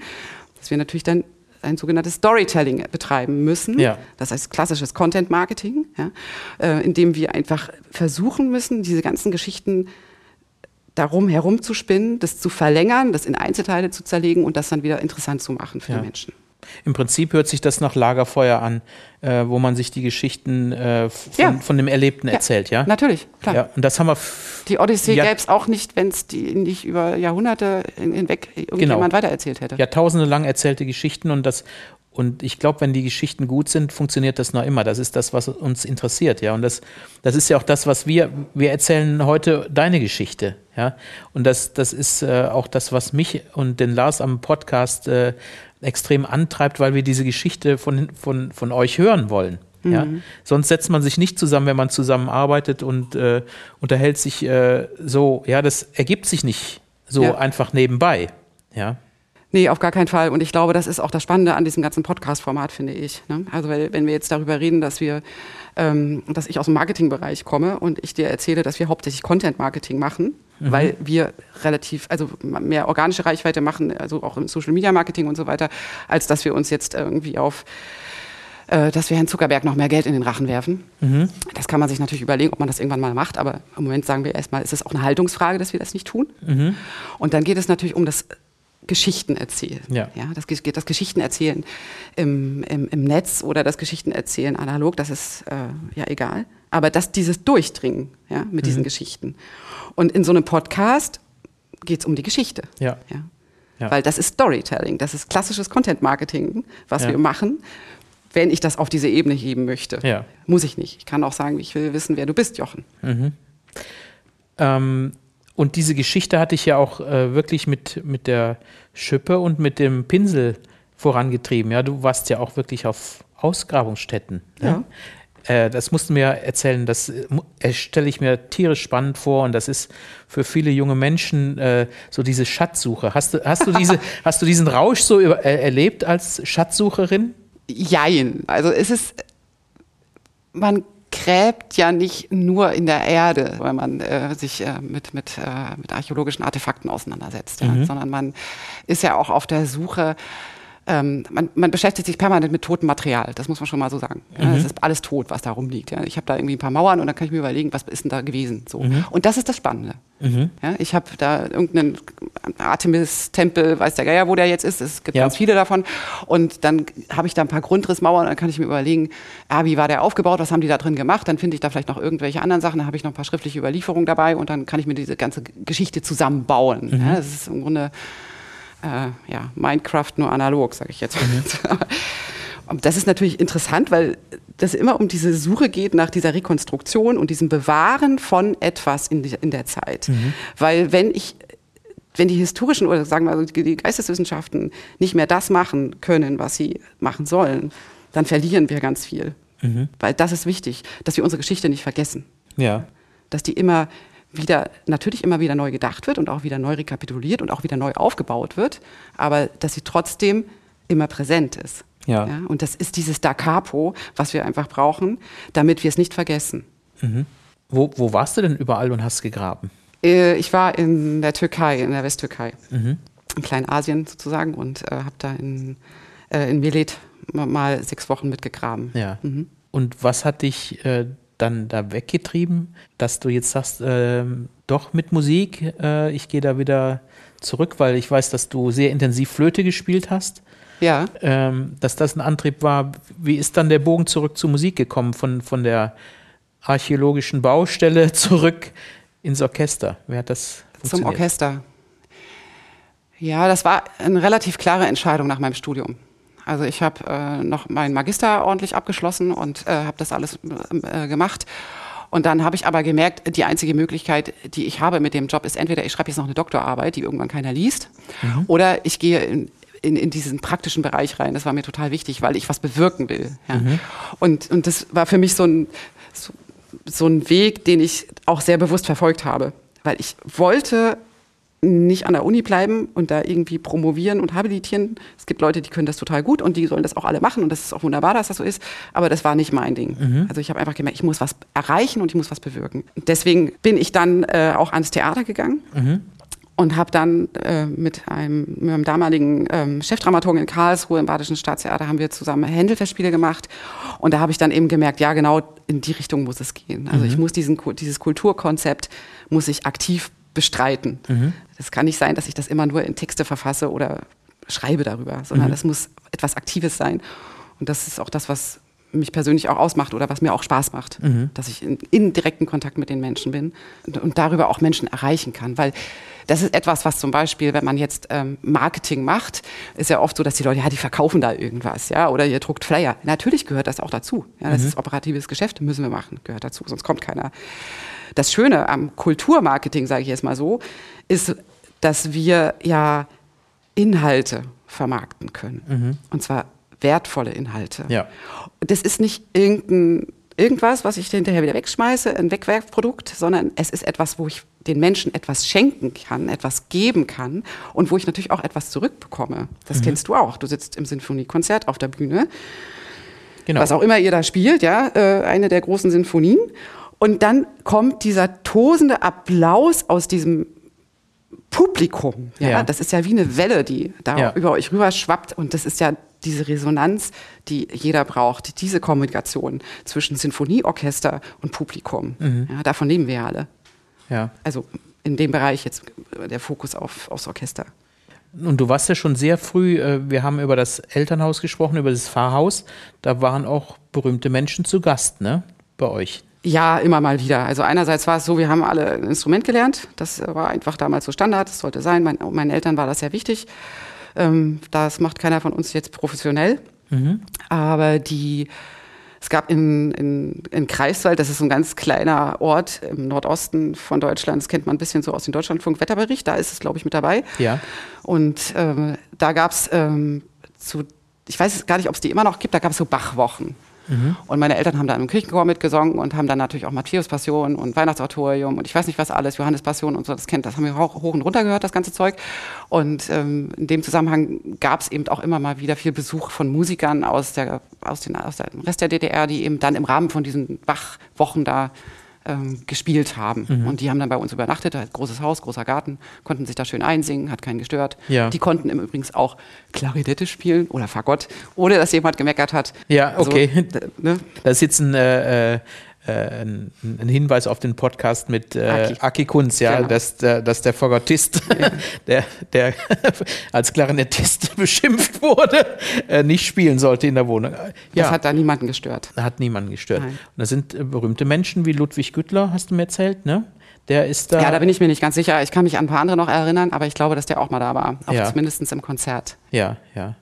dass wir natürlich dann ein sogenanntes Storytelling betreiben müssen. Ja. Das heißt klassisches Content Marketing, ja, äh, indem wir einfach versuchen müssen, diese ganzen Geschichten darum herumzuspinnen, das zu verlängern, das in Einzelteile zu zerlegen und das dann wieder interessant zu machen für ja. die Menschen. Im Prinzip hört sich das nach Lagerfeuer an, äh, wo man sich die Geschichten äh, von, ja. von, dem Erlebten ja. erzählt, ja? Natürlich, klar. Ja, und das haben wir. Die Odyssee ja, gäbe es auch nicht, wenn es die nicht über Jahrhunderte hinweg irgendjemand genau. weitererzählt hätte. Jahrtausende lang erzählte Geschichten und das und ich glaube, wenn die Geschichten gut sind, funktioniert das noch immer. Das ist das, was uns interessiert, ja. Und das, das ist ja auch das, was wir, wir erzählen heute deine Geschichte, ja. Und das, das ist äh, auch das, was mich und den Lars am Podcast äh, extrem antreibt, weil wir diese Geschichte von, von, von euch hören wollen. Ja? Mhm. Sonst setzt man sich nicht zusammen, wenn man zusammenarbeitet und äh, unterhält sich äh, so. Ja, das ergibt sich nicht so ja. einfach nebenbei. Ja. Nee, auf gar keinen Fall. Und ich glaube, das ist auch das Spannende an diesem ganzen Podcast-Format, finde ich. Ne? Also weil, wenn wir jetzt darüber reden, dass wir, ähm, dass ich aus dem Marketingbereich komme und ich dir erzähle, dass wir hauptsächlich Content-Marketing machen, mhm. weil wir relativ, also mehr organische Reichweite machen, also auch im Social-Media-Marketing und so weiter, als dass wir uns jetzt irgendwie auf äh, dass wir Herrn Zuckerberg noch mehr Geld in den Rachen werfen. Mhm. Das kann man sich natürlich überlegen, ob man das irgendwann mal macht, aber im Moment sagen wir erstmal, ist es auch eine Haltungsfrage, dass wir das nicht tun. Mhm. Und dann geht es natürlich um das Geschichten erzählen. Ja. ja das, das Geschichten erzählen im, im, im, Netz oder das Geschichten erzählen analog, das ist äh, ja egal. Aber dass dieses Durchdringen ja, mit mhm. diesen Geschichten. Und in so einem Podcast geht es um die Geschichte. Ja. ja. Weil das ist Storytelling, das ist klassisches Content Marketing, was wir machen, wenn ich das auf diese Ebene heben möchte. Ja. Muss ich nicht. Ich kann auch sagen, ich will wissen, wer du bist, Jochen. Mhm. Ähm, und diese Geschichte hatte ich ja auch äh, wirklich mit, mit der Schippe und mit dem Pinsel vorangetrieben. Ja, du warst ja auch wirklich auf Ausgrabungsstätten. Ne? Ja. Äh, das musst du mir erzählen. Das äh, stelle ich mir tierisch spannend vor und das ist für viele junge Menschen äh, so diese Schatzsuche. Hast du, hast du, diese, hast du diesen Rausch so über, äh, erlebt als Schatzsucherin? Jein. Also es ist, man gräbt ja nicht nur in der Erde, weil man äh, sich äh, mit, mit, äh, mit archäologischen Artefakten auseinandersetzt, ja, mhm. sondern man ist ja auch auf der Suche ähm, man, man, beschäftigt sich permanent mit totem Material, das muss man schon mal so sagen. Ja, mhm. Es ist alles tot, was da rumliegt. Ja. Ich habe da irgendwie ein paar Mauern und dann kann ich mir überlegen, was ist denn da gewesen. So. Mhm. Und das ist das Spannende. Mhm. Ja, ich habe da irgendeinen Artemis-Tempel, weiß der Geier, wo der jetzt ist, es gibt ja. ganz viele davon. Und dann habe ich da ein paar Grundrissmauern und dann kann ich mir überlegen, ah, wie war der aufgebaut, was haben die da drin gemacht, dann finde ich da vielleicht noch irgendwelche anderen Sachen, dann habe ich noch ein paar schriftliche Überlieferungen dabei und dann kann ich mir diese ganze Geschichte zusammenbauen. Mhm. Ja, das ist im Grunde äh, ja, Minecraft nur analog, sage ich jetzt. Mhm. das ist natürlich interessant, weil das immer um diese Suche geht nach dieser Rekonstruktion und diesem Bewahren von etwas in, die, in der Zeit. Mhm. Weil wenn ich wenn die historischen oder sagen wir die Geisteswissenschaften nicht mehr das machen können, was sie machen sollen, dann verlieren wir ganz viel. Mhm. Weil das ist wichtig, dass wir unsere Geschichte nicht vergessen. Ja. Dass die immer wieder natürlich immer wieder neu gedacht wird und auch wieder neu rekapituliert und auch wieder neu aufgebaut wird, aber dass sie trotzdem immer präsent ist. Ja. ja und das ist dieses Da Capo, was wir einfach brauchen, damit wir es nicht vergessen. Mhm. Wo, wo warst du denn überall und hast gegraben? Äh, ich war in der Türkei, in der Westtürkei, mhm. in Kleinasien sozusagen und äh, habe da in, äh, in Milet mal sechs Wochen mitgegraben. Ja. Mhm. Und was hat dich äh, dann da weggetrieben, dass du jetzt sagst, äh, doch mit Musik, äh, ich gehe da wieder zurück, weil ich weiß, dass du sehr intensiv Flöte gespielt hast. Ja. Ähm, dass das ein Antrieb war. Wie ist dann der Bogen zurück zur Musik gekommen, von, von der archäologischen Baustelle zurück ins Orchester? Wer hat das Zum Orchester. Ja, das war eine relativ klare Entscheidung nach meinem Studium. Also ich habe äh, noch meinen Magister ordentlich abgeschlossen und äh, habe das alles äh, gemacht. Und dann habe ich aber gemerkt, die einzige Möglichkeit, die ich habe mit dem Job, ist entweder ich schreibe jetzt noch eine Doktorarbeit, die irgendwann keiner liest, mhm. oder ich gehe in, in, in diesen praktischen Bereich rein. Das war mir total wichtig, weil ich was bewirken will. Ja. Mhm. Und, und das war für mich so ein, so, so ein Weg, den ich auch sehr bewusst verfolgt habe. Weil ich wollte nicht an der Uni bleiben und da irgendwie promovieren und habilitieren. Es gibt Leute, die können das total gut und die sollen das auch alle machen und das ist auch wunderbar, dass das so ist. Aber das war nicht mein Ding. Mhm. Also ich habe einfach gemerkt, ich muss was erreichen und ich muss was bewirken. Deswegen bin ich dann äh, auch ans Theater gegangen. Mhm. Und habe dann äh, mit, einem, mit einem damaligen ähm, Chefdramaturgen in Karlsruhe im Badischen Staatstheater haben wir zusammen Händelfestspiele gemacht. Und da habe ich dann eben gemerkt, ja genau in die Richtung muss es gehen. Also mhm. ich muss diesen, dieses Kulturkonzept muss ich aktiv bestreiten. Mhm. Das kann nicht sein, dass ich das immer nur in Texte verfasse oder schreibe darüber, sondern mhm. das muss etwas Aktives sein. Und das ist auch das, was mich persönlich auch ausmacht oder was mir auch Spaß macht, mhm. dass ich in, in, direkten Kontakt mit den Menschen bin und, und, darüber auch Menschen erreichen kann. Weil das ist etwas, was zum Beispiel, wenn man jetzt ähm, Marketing macht, ist ja oft so, dass die Leute, ja, die verkaufen da irgendwas, ja, oder ihr druckt Flyer. Natürlich gehört das auch dazu. Ja, das mhm. ist operatives Geschäft, müssen wir machen, gehört dazu, sonst kommt keiner. Das Schöne am Kulturmarketing, sage ich jetzt mal so, ist, dass wir ja Inhalte vermarkten können. Mhm. Und zwar wertvolle Inhalte. Ja. Das ist nicht irgendein, irgendwas, was ich hinterher wieder wegschmeiße, ein Wegwerfprodukt, sondern es ist etwas, wo ich den Menschen etwas schenken kann, etwas geben kann und wo ich natürlich auch etwas zurückbekomme. Das mhm. kennst du auch. Du sitzt im Sinfoniekonzert auf der Bühne. Genau. Was auch immer ihr da spielt, ja, äh, eine der großen Sinfonien. Und dann kommt dieser tosende Applaus aus diesem Publikum. Ja? ja? Das ist ja wie eine Welle, die da ja. über euch rüber schwappt. Und das ist ja diese Resonanz, die jeder braucht, diese Kommunikation zwischen Sinfonieorchester und Publikum. Mhm. Ja, davon leben wir ja alle. Ja. Also in dem Bereich jetzt der Fokus auf, aufs Orchester. Und du warst ja schon sehr früh, äh, wir haben über das Elternhaus gesprochen, über das Pfarrhaus. Da waren auch berühmte Menschen zu Gast, ne? Bei euch. Ja, immer mal wieder. Also einerseits war es so, wir haben alle ein Instrument gelernt. Das war einfach damals so Standard, das sollte sein. Mein, meinen Eltern war das sehr wichtig. Ähm, das macht keiner von uns jetzt professionell. Mhm. Aber die, es gab in, in, in Kreiswald, das ist so ein ganz kleiner Ort im Nordosten von Deutschland, das kennt man ein bisschen so aus dem Deutschlandfunk-Wetterbericht, da ist es, glaube ich, mit dabei. Ja. Und ähm, da gab es ähm, zu, ich weiß gar nicht, ob es die immer noch gibt, da gab es so Bachwochen. Mhm. Und meine Eltern haben da im Kirchenchor mitgesungen und haben dann natürlich auch Matthäus Passion und Weihnachtsautorium und ich weiß nicht was alles, Johannes Passion und so, das kennt, das haben wir hoch, hoch und runter gehört, das ganze Zeug. Und ähm, in dem Zusammenhang gab es eben auch immer mal wieder viel Besuch von Musikern aus, der, aus, den, aus dem Rest der DDR, die eben dann im Rahmen von diesen Bachwochen da ähm, gespielt haben. Mhm. Und die haben dann bei uns übernachtet, großes Haus, großer Garten, konnten sich da schön einsingen, hat keinen gestört. Ja. Die konnten im Übrigen auch Klarinette spielen oder Fagott, ohne dass jemand gemeckert hat. Ja, also, okay. Also, ne? Da ist jetzt ein äh äh, ein, ein, Hinweis auf den Podcast mit äh, Aki. Kunz, ja, genau. dass, der, dass der Fagottist, ja. der, der als Klarinettist beschimpft wurde, äh, nicht spielen sollte in der Wohnung. Ja. Das hat da niemanden gestört. Hat niemanden gestört. Nein. Und da sind äh, berühmte Menschen wie Ludwig Güttler, hast du mir erzählt, ne? Der ist da. Ja, da bin ich mir nicht ganz sicher. Ich kann mich an ein paar andere noch erinnern, aber ich glaube, dass der auch mal da war. Auch ja. zumindest im Konzert. Ja, ja.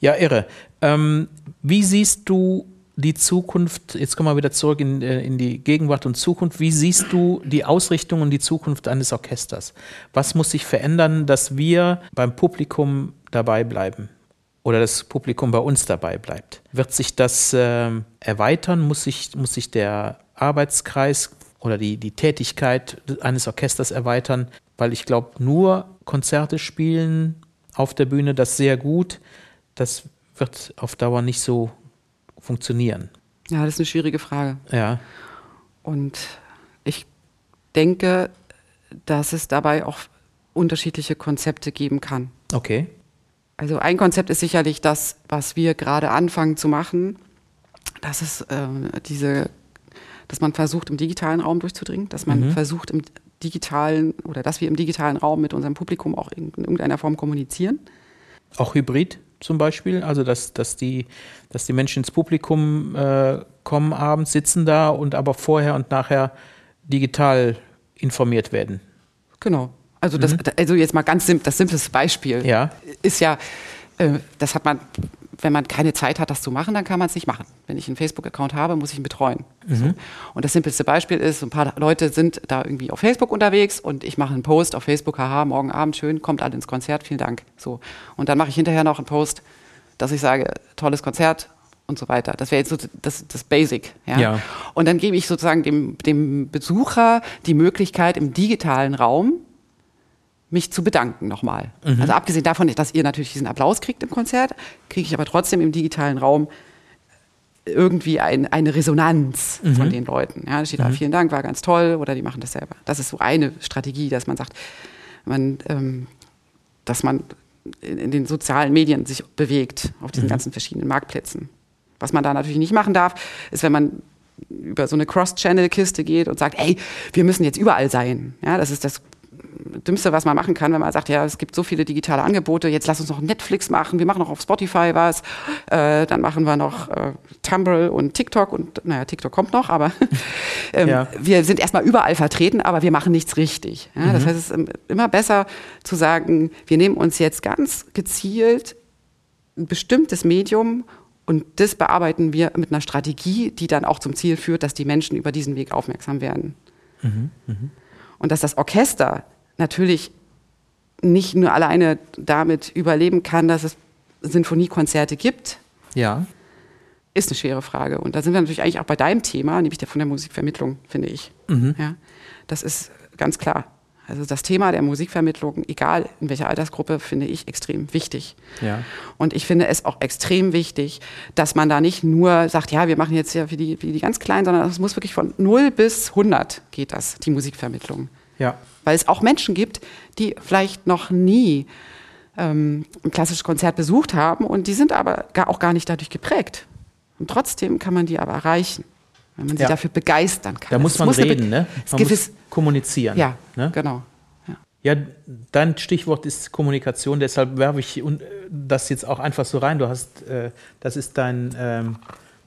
Ja, irre. Ähm, wie siehst du die Zukunft, jetzt kommen wir wieder zurück in, äh, in die Gegenwart und Zukunft. Wie siehst du die Ausrichtung und die Zukunft eines Orchesters? Was muss sich verändern, dass wir beim Publikum dabei bleiben? Oder das Publikum bei uns dabei bleibt? Wird sich das äh, erweitern? Muss sich, muss sich der Arbeitskreis oder die, die Tätigkeit eines Orchesters erweitern, weil ich glaube, nur Konzerte spielen auf der Bühne, das sehr gut, das wird auf Dauer nicht so funktionieren. Ja, das ist eine schwierige Frage. Ja. Und ich denke, dass es dabei auch unterschiedliche Konzepte geben kann. Okay. Also ein Konzept ist sicherlich das, was wir gerade anfangen zu machen. Das ist äh, diese, dass man versucht, im digitalen Raum durchzudringen, dass man mhm. versucht, im digitalen oder dass wir im digitalen Raum mit unserem Publikum auch in irgendeiner Form kommunizieren. Auch hybrid zum Beispiel, also dass, dass, die, dass die Menschen ins Publikum äh, kommen abends, sitzen da und aber vorher und nachher digital informiert werden. Genau. Also, das, mhm. also jetzt mal ganz simpel, das simpleste Beispiel ja. ist ja, äh, das hat man, wenn man keine Zeit hat, das zu machen, dann kann man es nicht machen. Wenn ich einen Facebook-Account habe, muss ich ihn betreuen. Mhm. So. Und das simpelste Beispiel ist, ein paar Leute sind da irgendwie auf Facebook unterwegs und ich mache einen Post auf Facebook, haha, morgen Abend schön, kommt alle ins Konzert, vielen Dank. So. Und dann mache ich hinterher noch einen Post, dass ich sage, tolles Konzert, und so weiter. Das wäre jetzt so das, das Basic. Ja? ja? Und dann gebe ich sozusagen dem, dem Besucher die Möglichkeit, im digitalen Raum mich zu bedanken nochmal. Mhm. Also abgesehen davon, dass ihr natürlich diesen Applaus kriegt im Konzert, kriege ich aber trotzdem im digitalen Raum irgendwie ein, eine Resonanz mhm. von den Leuten. Ja, da steht, mhm. vielen Dank, war ganz toll, oder die machen das selber. Das ist so eine Strategie, dass man sagt, man, ähm, dass man in, in, den sozialen Medien sich bewegt, auf diesen mhm. ganzen verschiedenen Marktplätzen. Was man da natürlich nicht machen darf, ist, wenn man über so eine Cross-Channel-Kiste geht und sagt, ey, wir müssen jetzt überall sein. Ja, das ist das Dümmste, was man machen kann, wenn man sagt, ja, es gibt so viele digitale Angebote, jetzt lass uns noch Netflix machen, wir machen noch auf Spotify was, äh, dann machen wir noch äh, Tumblr und TikTok und naja, TikTok kommt noch, aber ähm, ja. wir sind erstmal überall vertreten, aber wir machen nichts richtig. Ja? Mhm. Das heißt, es ist immer besser zu sagen, wir nehmen uns jetzt ganz gezielt ein bestimmtes Medium und das bearbeiten wir mit einer Strategie, die dann auch zum Ziel führt, dass die Menschen über diesen Weg aufmerksam werden. Mhm. Mhm. Und dass das Orchester natürlich nicht nur alleine damit überleben kann, dass es Sinfoniekonzerte gibt. Ja. Ist eine schwere Frage. Und da sind wir natürlich eigentlich auch bei deinem Thema, nämlich der von der Musikvermittlung, finde ich. Mhm. Ja, das ist ganz klar. Also das Thema der Musikvermittlung, egal in welcher Altersgruppe, finde ich extrem wichtig. Ja. Und ich finde es auch extrem wichtig, dass man da nicht nur sagt, ja, wir machen jetzt ja für die, für die ganz Kleinen, sondern es muss wirklich von 0 bis 100 geht das, die Musikvermittlung. Ja. Weil es auch Menschen gibt, die vielleicht noch nie ähm, ein klassisches Konzert besucht haben und die sind aber gar, auch gar nicht dadurch geprägt. Und trotzdem kann man die aber erreichen, wenn man sie ja. dafür begeistern kann. Da muss man muss reden, ne? Man muss kommunizieren. Ja, ne? genau. Ja, dein Stichwort ist Kommunikation, deshalb werfe ich das jetzt auch einfach so rein. Du hast, äh, das ist dein, ähm,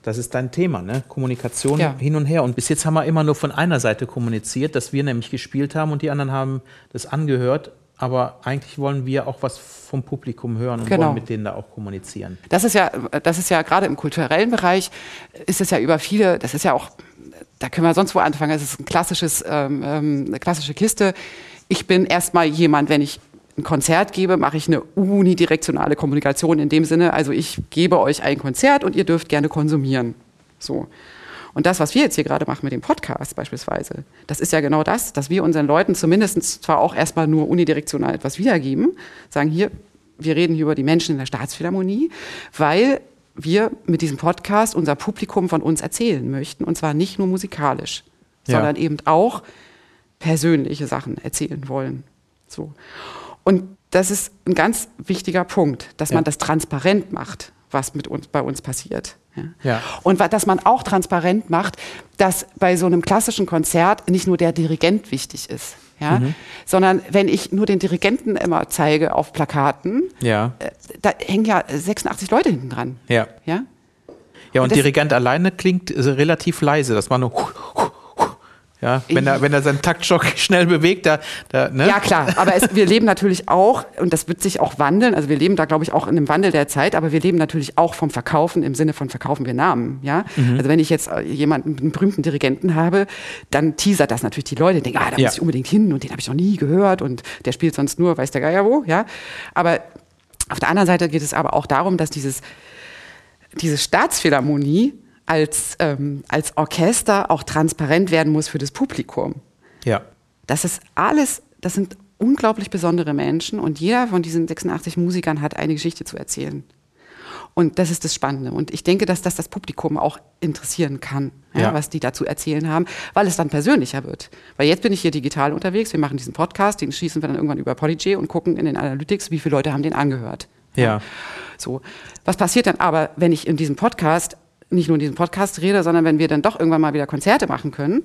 das ist dein Thema, ne? Kommunikation ja. hin und her. Und bis jetzt haben wir immer nur von einer Seite kommuniziert, dass wir nämlich gespielt haben und die anderen haben das angehört. Aber eigentlich wollen wir auch was vom Publikum hören und genau. wollen mit denen da auch kommunizieren. Das ist ja, das ist ja gerade im kulturellen Bereich ist es ja über viele, das ist ja auch, da können wir sonst wo anfangen. Es ist ein klassisches, ähm, ähm eine klassische Kiste. Ich bin erstmal jemand, wenn ich ein Konzert gebe, mache ich eine unidirektionale Kommunikation in dem Sinne, also ich gebe euch ein Konzert und ihr dürft gerne konsumieren. So. Und das, was wir jetzt hier gerade machen mit dem Podcast beispielsweise, das ist ja genau das, dass wir unseren Leuten zumindest zwar auch erstmal nur unidirektional etwas wiedergeben, sagen hier, wir reden hier über die Menschen in der Staatsphilharmonie, weil wir mit diesem Podcast unser Publikum von uns erzählen möchten und zwar nicht nur musikalisch, ja. sondern eben auch persönliche Sachen erzählen wollen. So. Und das ist ein ganz wichtiger Punkt, dass ja. man das transparent macht, was mit uns, bei uns passiert. Ja. ja. Und dass man auch transparent macht, dass bei so einem klassischen Konzert nicht nur der Dirigent wichtig ist. Ja, mhm. sondern wenn ich nur den Dirigenten immer zeige auf Plakaten, ja. Äh, da hängen ja 86 Leute hinten dran. Ja. Ja, ja und, und Dirigent alleine klingt relativ leise, das war nur ja, wenn er, wenn er seinen Taktschock schnell bewegt, da, da ne? Ja, klar. Aber es, wir leben natürlich auch, und das wird sich auch wandeln, also wir leben da, glaube ich, auch in einem Wandel der Zeit, aber wir leben natürlich auch vom Verkaufen im Sinne von verkaufen wir Namen, ja. Mhm. Also wenn ich jetzt äh, jemanden, einen berühmten Dirigenten habe, dann teasert das natürlich die Leute, denken, ah, da ja. muss ich unbedingt hin und den habe ich noch nie gehört und der spielt sonst nur, weiß der Geier wo, ja. Aber auf der anderen Seite geht es aber auch darum, dass dieses, diese Staatsphilharmonie als, ähm, als Orchester auch transparent werden muss für das Publikum. Ja. Das ist alles, das sind unglaublich besondere Menschen und jeder von diesen 86 Musikern hat eine Geschichte zu erzählen. Und das ist das Spannende. Und ich denke, dass das das Publikum auch interessieren kann, ja, Ja. was die dazu erzählen haben, weil es dann persönlicher wird. Weil jetzt bin ich hier digital unterwegs, wir machen diesen Podcast, den schießen wir dann irgendwann über Polyg und gucken in den Analytics, wie viele Leute haben den angehört. Ja. So. Was passiert dann aber, wenn ich in diesem Podcast, nicht nur in diesem Podcast rede, sondern wenn wir dann doch irgendwann mal wieder Konzerte machen können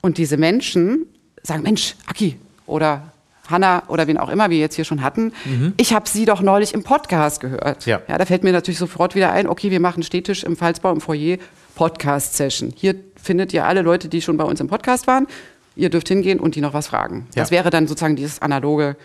und diese Menschen sagen, Mensch, Aki oder Hanna oder wen auch immer wir jetzt hier schon hatten, ich habe sie doch neulich im Podcast gehört. Ja. ja, da fällt mir natürlich sofort wieder ein, okay, wir machen Städtisch im Pfalzbau im Foyer Podcast-Session. Hier findet ihr alle Leute, die schon bei uns im Podcast waren. Ihr dürft hingehen und die noch was fragen. Ja. Das wäre dann sozusagen dieses analoge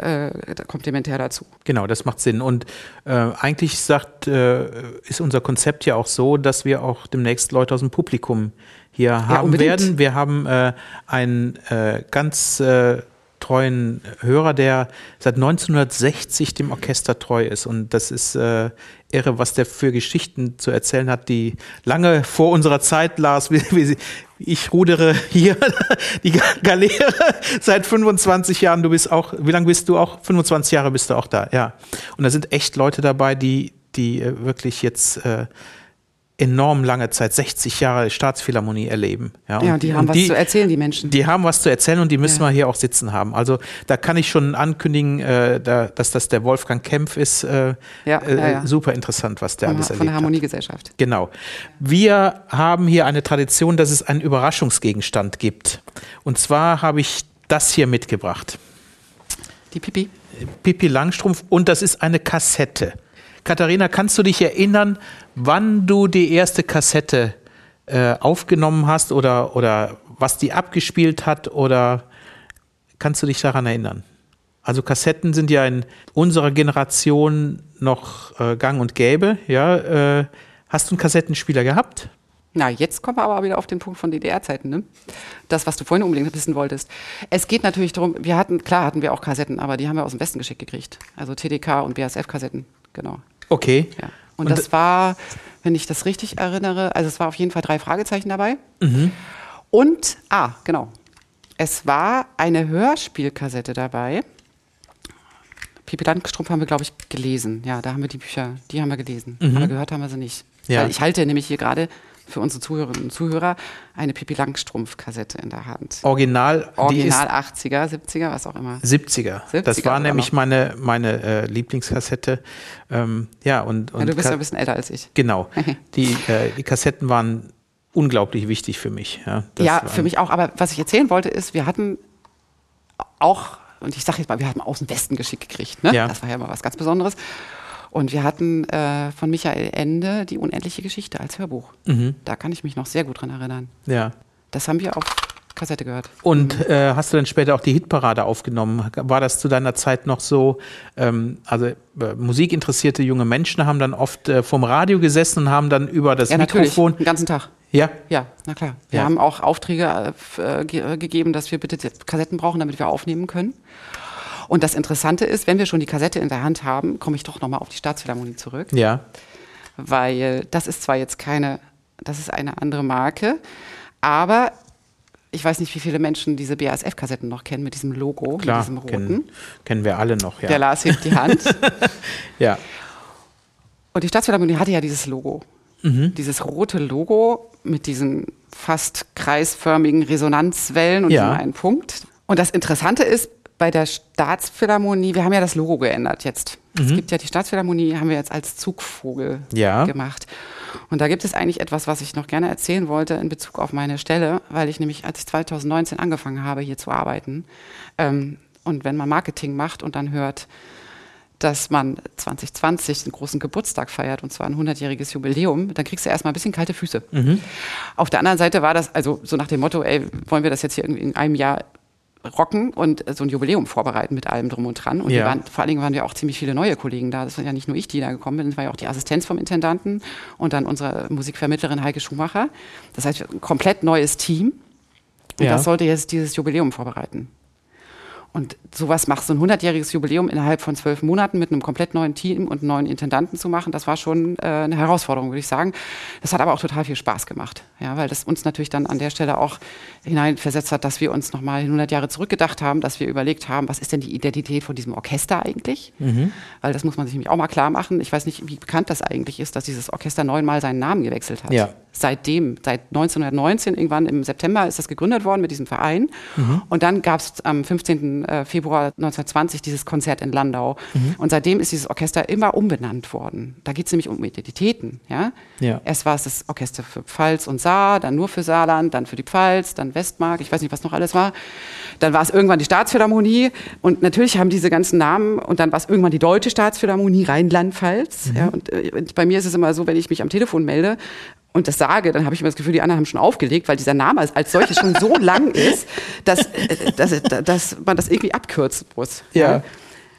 äh, Komplementär dazu. Genau, das macht Sinn. Und äh, eigentlich sagt, äh, ist unser Konzept ja auch so, dass wir auch demnächst Leute aus dem Publikum hier haben unbedingt. werden. Wir haben äh, einen äh, ganz äh, treuen Hörer, der seit 1960 dem Orchester treu ist. Und das ist äh, irre, was der für Geschichten zu erzählen hat, die lange vor unserer Zeit, Lars, wie, wie, ich rudere hier die Ga- Galeere seit 25 Jahren. Du bist auch, wie lange bist du auch? 25 Jahre bist du auch da, ja. Und da sind echt Leute dabei, die, die äh, wirklich jetzt äh, enorm lange Zeit, 60 Jahre Staatsphilharmonie erleben. Ja, Ja, die haben was zu erzählen, die Menschen. Die haben was zu erzählen und die müssen Ja. wir hier auch sitzen haben. Also da kann ich schon ankündigen, äh, da, dass das der Wolfgang Kempf ist. Äh, Ja, äh. Super interessant, was der von, alles von erlebt der hat. Harmoniegesellschaft. Genau. Wir haben hier eine Tradition, dass es einen Überraschungsgegenstand gibt. Und zwar habe ich das hier mitgebracht. Die Pipi. Pippi Langstrumpf und das ist eine Kassette. Katharina, kannst du dich erinnern, wann du die erste Kassette äh, aufgenommen hast oder, oder was die abgespielt hat oder kannst du dich daran erinnern? Also Kassetten sind ja in unserer Generation noch äh, gang und gäbe. Ja, äh, hast du einen Kassettenspieler gehabt? Na, jetzt kommen wir aber wieder auf den Punkt von DDR-Zeiten, ne? Das, was du vorhin unbedingt wissen wolltest. Es geht natürlich darum, wir hatten, klar hatten wir auch Kassetten, aber die haben wir aus dem Westen geschickt gekriegt. Also TDK und BASF-Kassetten, genau. Okay. Ja. Und, Und das war, wenn ich das richtig erinnere, also es war auf jeden Fall drei Fragezeichen dabei. Und, ah, genau. Es war eine Hörspielkassette dabei. Pipi Landstrumpf haben wir, glaube ich, gelesen. Ja, da haben wir die Bücher, die haben wir gelesen. Aber gehört haben wir sie nicht. Ja. Weil ich halte nämlich hier gerade für unsere Zuhörerinnen und Zuhörer eine Pipi Langstrumpf-Kassette in der Hand. Original, Original 80er, 70er, was auch immer. 70er. 70er das war sogar nämlich noch. meine, meine äh, Lieblingskassette. Ähm, ja, und, und Ja, du bist ja ein bisschen älter als ich. Genau. Die, äh, die Kassetten waren unglaublich wichtig für mich. Ja, ja, für mich auch. Aber was ich erzählen wollte, ist, wir hatten auch, und ich sage jetzt mal, wir hatten aus dem Westen geschickt gekriegt. Ne? Ja. Das war ja mal was ganz Besonderes. Und wir hatten äh, von Michael Ende die unendliche Geschichte als Hörbuch. Mhm. Da kann ich mich noch sehr gut dran erinnern. Ja. Das haben wir auf Kassette gehört. Und äh, hast du dann später auch die Hitparade aufgenommen? War das zu deiner Zeit noch so? Ähm, also äh, musikinteressierte junge Menschen haben dann oft äh, vom Radio gesessen und haben dann über das Ja, natürlich. Mikrofon. Den ganzen Tag. Ja, Ja, na klar. Wir Ja. haben auch Aufträge äh, äh, ge äh, gegeben, dass wir bitte Kassetten brauchen, damit wir aufnehmen können. Und das Interessante ist, wenn wir schon die Kassette in der Hand haben, komme ich doch nochmal auf die Staatsphilharmonie zurück. ja, weil das ist zwar jetzt keine, das ist eine andere Marke, aber ich weiß nicht, wie viele Menschen diese BASF-Kassetten noch kennen mit diesem Logo, klar. mit diesem roten. Kennen, kennen wir alle noch. Ja. Der Lars hebt die Hand. ja. Und die Staatsphilharmonie hatte ja dieses Logo. Dieses rote Logo mit diesen fast kreisförmigen Resonanzwellen und Ja. diesem einen Punkt. Und das Interessante ist, bei der Staatsphilharmonie, wir haben ja das Logo geändert jetzt. Es gibt ja die Staatsphilharmonie, haben wir jetzt als Zugvogel Ja. gemacht. Und da gibt es eigentlich etwas, was ich noch gerne erzählen wollte in Bezug auf meine Stelle, weil ich nämlich, als ich 2019 angefangen habe, hier zu arbeiten, ähm, und wenn man Marketing macht und dann hört, dass man 2020 einen großen Geburtstag feiert, und zwar ein 100-jähriges Jubiläum, dann kriegst du erstmal ein bisschen kalte Füße. Auf der anderen Seite war das, also so nach dem Motto, ey, wollen wir das jetzt hier irgendwie in einem Jahr rocken und so ein Jubiläum vorbereiten mit allem drum und dran. Und Ja. waren, vor allen Dingen waren wir auch ziemlich viele neue Kollegen da. Das waren ja nicht nur ich, die da gekommen bin, das war ja auch die Assistenz vom Intendanten und dann unsere Musikvermittlerin Heike Schumacher. Das heißt, ein komplett neues Team. Und Ja. das sollte jetzt dieses Jubiläum vorbereiten. Und sowas macht so ein 100-jähriges Jubiläum innerhalb von zwölf Monaten mit einem komplett neuen Team und neuen Intendanten zu machen, das war schon äh, eine Herausforderung, würde ich sagen. Das hat aber auch total viel Spaß gemacht, ja, weil das uns natürlich dann an der Stelle auch hineinversetzt hat, dass wir uns nochmal 100 Jahre zurückgedacht haben, dass wir überlegt haben, was ist denn die Identität von diesem Orchester eigentlich? Mhm. Weil das muss man sich nämlich auch mal klar machen. Ich weiß nicht, wie bekannt das eigentlich ist, dass dieses Orchester neunmal seinen Namen gewechselt hat. Ja. Seitdem, seit 1919, irgendwann im September ist das gegründet worden mit diesem Verein. Mhm. Und dann gab es am 15. Äh, Februar 1920 dieses Konzert in Landau. Mhm. Und seitdem ist dieses Orchester immer umbenannt worden. Da geht es nämlich um Identitäten. Ja? Ja. Erst war es das Orchester für Pfalz und Saar, dann nur für Saarland, dann für die Pfalz, dann Westmark, ich weiß nicht, was noch alles war. Dann war es irgendwann die Staatsphilharmonie und natürlich haben diese ganzen Namen und dann war es irgendwann die Deutsche Staatsphilharmonie Rheinland-Pfalz. Mhm. Ja, und äh, bei mir ist es immer so, wenn ich mich am Telefon melde und das sage, dann habe ich immer das Gefühl, die anderen haben schon aufgelegt, weil dieser Name als, als solches schon so lang ist, dass, äh, dass, dass man das irgendwie abkürzen muss. Ja.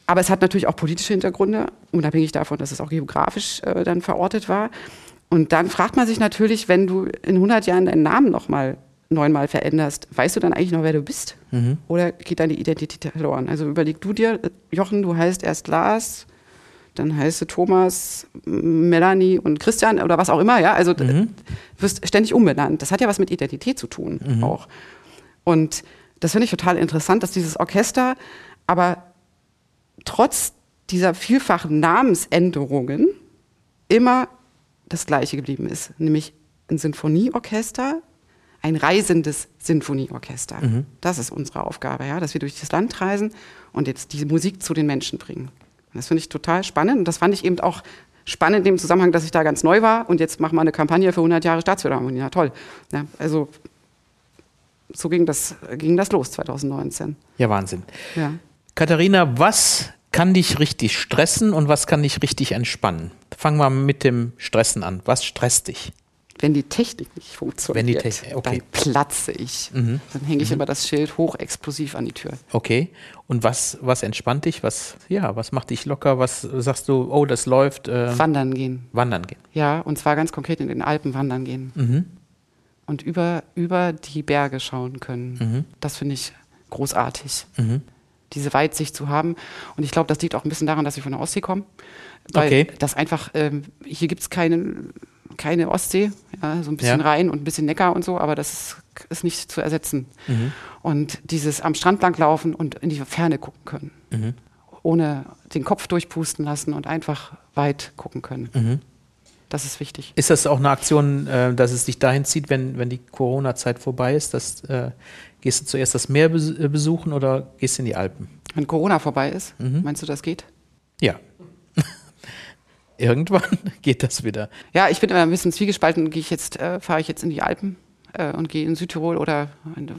Aber es hat natürlich auch politische Hintergründe, unabhängig davon, dass es auch geografisch äh, dann verortet war. Und dann fragt man sich natürlich, wenn du in 100 Jahren deinen Namen nochmal neunmal veränderst, weißt du dann eigentlich noch, wer du bist? Mhm. Oder geht deine Identität verloren? Also überleg du dir, Jochen, du heißt erst Lars, dann heißt du Thomas, Melanie und Christian oder was auch immer, ja. Also Mhm. du wirst ständig umbenannt. Das hat ja was mit Identität zu tun Mhm. auch. Und das finde ich total interessant, dass dieses Orchester aber trotz dieser vielfachen Namensänderungen immer das gleiche geblieben ist, nämlich ein Sinfonieorchester, ein reisendes Sinfonieorchester. Mhm. Das ist unsere Aufgabe, ja, dass wir durch das Land reisen und jetzt diese Musik zu den Menschen bringen. Das finde ich total spannend und das fand ich eben auch spannend in dem Zusammenhang, dass ich da ganz neu war und jetzt machen wir eine Kampagne für 100 Jahre Staatsphilharmonie. Ja, toll. Ja, also so ging das, ging das los 2019. Ja, Wahnsinn. Ja. Katharina, was kann dich richtig stressen und was kann dich richtig entspannen? Fangen wir mit dem Stressen an. Was stresst dich? Wenn die Technik nicht funktioniert, Wenn die Technik- okay. dann platze ich. Mhm. Dann hänge ich immer das Schild hochexplosiv an die Tür. Okay. Und was, was entspannt dich? Was, ja, was macht dich locker? Was sagst du, oh, das läuft? Äh, Wandern gehen. wandern gehen. Ja, und zwar ganz konkret in den Alpen wandern gehen. Mhm. Und über, über die Berge schauen können. Mhm. Das finde ich großartig. Mhm. diese Weitsicht zu haben. Und ich glaube, das liegt auch ein bisschen daran, dass ich von der Ostsee komme. Weil Okay. das einfach, ähm, hier gibt es keine, keine Ostsee, ja, so ein bisschen Ja. Rhein und ein bisschen Neckar und so, aber das ist, ist nicht zu ersetzen. Mhm. Und dieses am Strand lang laufen und in die Ferne gucken können, Mhm. ohne den Kopf durchpusten lassen und einfach weit gucken können. Mhm. Das ist wichtig. Ist das auch eine Aktion, äh, dass es dich dahin zieht, wenn, wenn die Corona-Zeit vorbei ist? Dass, äh, gehst du zuerst das Meer äh, besuchen oder gehst du in die Alpen? Wenn Corona vorbei ist, Mhm. meinst du, das geht? Ja. Irgendwann geht das wieder. Ja, ich bin immer ein bisschen zwiegespalten. Gehe ich jetzt, äh, fahre ich jetzt in die Alpen äh, und gehe in Südtirol oder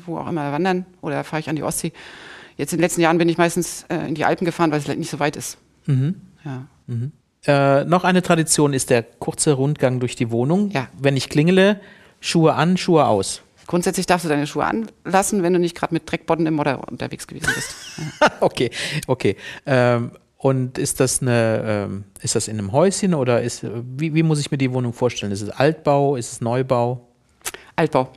wo auch immer wandern oder fahre ich an die Ostsee. Jetzt in den letzten Jahren bin ich meistens äh, in die Alpen gefahren, weil es nicht so weit ist. Mhm. Ja. Äh, noch eine Tradition ist der kurze Rundgang durch die Wohnung. Ja. Wenn ich klingele, Schuhe an, Schuhe aus. Grundsätzlich darfst du deine Schuhe anlassen, wenn du nicht gerade mit Dreckbodden im Modder unterwegs gewesen bist. okay, okay. Ähm, und ist das eine, ähm, ist das in einem Häuschen oder ist, wie, wie muss ich mir die Wohnung vorstellen? Ist es Altbau, ist es Neubau? Altbau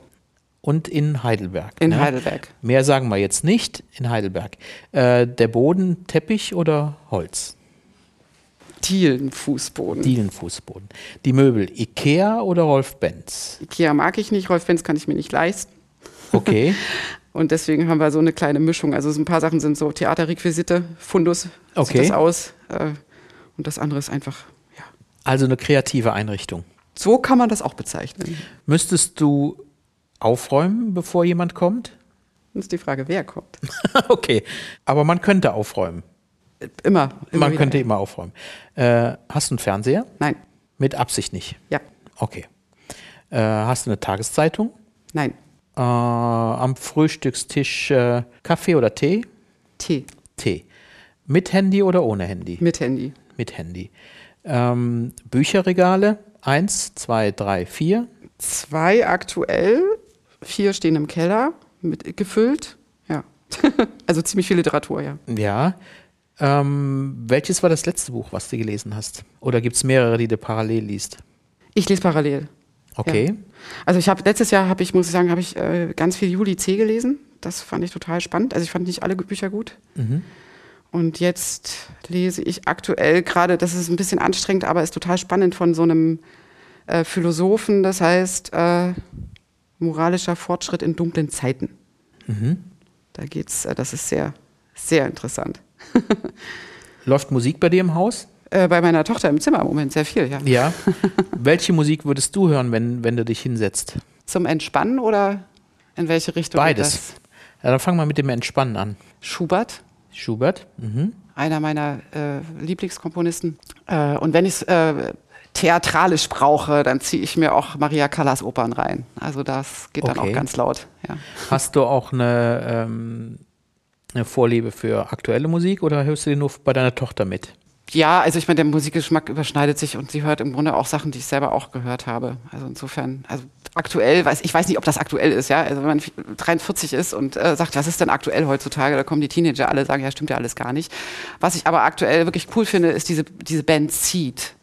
Und in Heidelberg. in ne? Heidelberg. Mehr sagen wir jetzt nicht in Heidelberg. Äh, der Boden Teppich oder Holz? Dielenfußboden. Dielenfußboden. Die Möbel Ikea oder Rolf Benz? Ikea mag ich nicht, Rolf Benz kann ich mir nicht leisten. Okay. Und deswegen haben wir so eine kleine Mischung. Also so ein paar Sachen sind so Theaterrequisite, Fundus, Okay. sieht das aus. Äh, und das andere ist einfach, ja. Also eine kreative Einrichtung. So kann man das auch bezeichnen. Müsstest du aufräumen, bevor jemand kommt? Das ist die Frage, wer kommt. okay. Aber man könnte aufräumen. Immer. immer man wieder. könnte immer aufräumen. Äh, hast du einen Fernseher? Nein, Mit Absicht nicht. ja, Okay. Äh, hast du eine Tageszeitung? nein. Äh, am Frühstückstisch äh, Kaffee oder Tee? Tee Tee. Mit Handy oder ohne Handy? mit Handy. Mit Handy. Ähm, Bücherregale? Eins, zwei, drei, vier. Zwei aktuell, vier stehen im Keller, mit gefüllt. Ja. also ziemlich viel Literatur, ja. Ja. Ähm, welches war das letzte Buch, was du gelesen hast? Oder gibt es mehrere, die du parallel liest? Ich lese parallel. Okay. Ja. Also ich habe letztes Jahr habe ich, muss ich sagen, habe ich äh, ganz viel Juli C gelesen. Das fand ich total spannend. Also ich fand nicht alle Bücher gut. Mhm. Und jetzt lese ich aktuell gerade, das ist ein bisschen anstrengend, aber ist total spannend von so einem äh, Philosophen, das heißt äh, moralischer Fortschritt in dunklen Zeiten. Mhm. Da geht's, äh, das ist sehr, sehr interessant. Läuft Musik bei dir im Haus? Äh, bei meiner Tochter im Zimmer im Moment sehr viel, ja. Ja. Welche Musik würdest du hören, wenn, wenn du dich hinsetzt? Zum Entspannen oder in welche Richtung? Beides. Ja, dann fangen wir mit dem Entspannen an. Schubert. Schubert. Mhm. Einer meiner äh, Lieblingskomponisten. Äh, und wenn ich es äh, theatralisch brauche, dann ziehe ich mir auch Maria Callas Opern rein. Also das geht okay. dann auch ganz laut. Ja. Hast du auch eine, ähm, eine Vorliebe für aktuelle Musik oder hörst du die nur bei deiner Tochter mit? Ja, also ich meine, der Musikgeschmack überschneidet sich und sie hört im Grunde auch Sachen, die ich selber auch gehört habe. Also insofern, also aktuell, weiß, ich weiß nicht, ob das aktuell ist, ja. Also wenn man 43 ist und äh, sagt, was ist denn aktuell heutzutage, da kommen die Teenager alle, sagen, ja, stimmt ja alles gar nicht. Was ich aber aktuell wirklich cool finde, ist diese, diese Band Seed.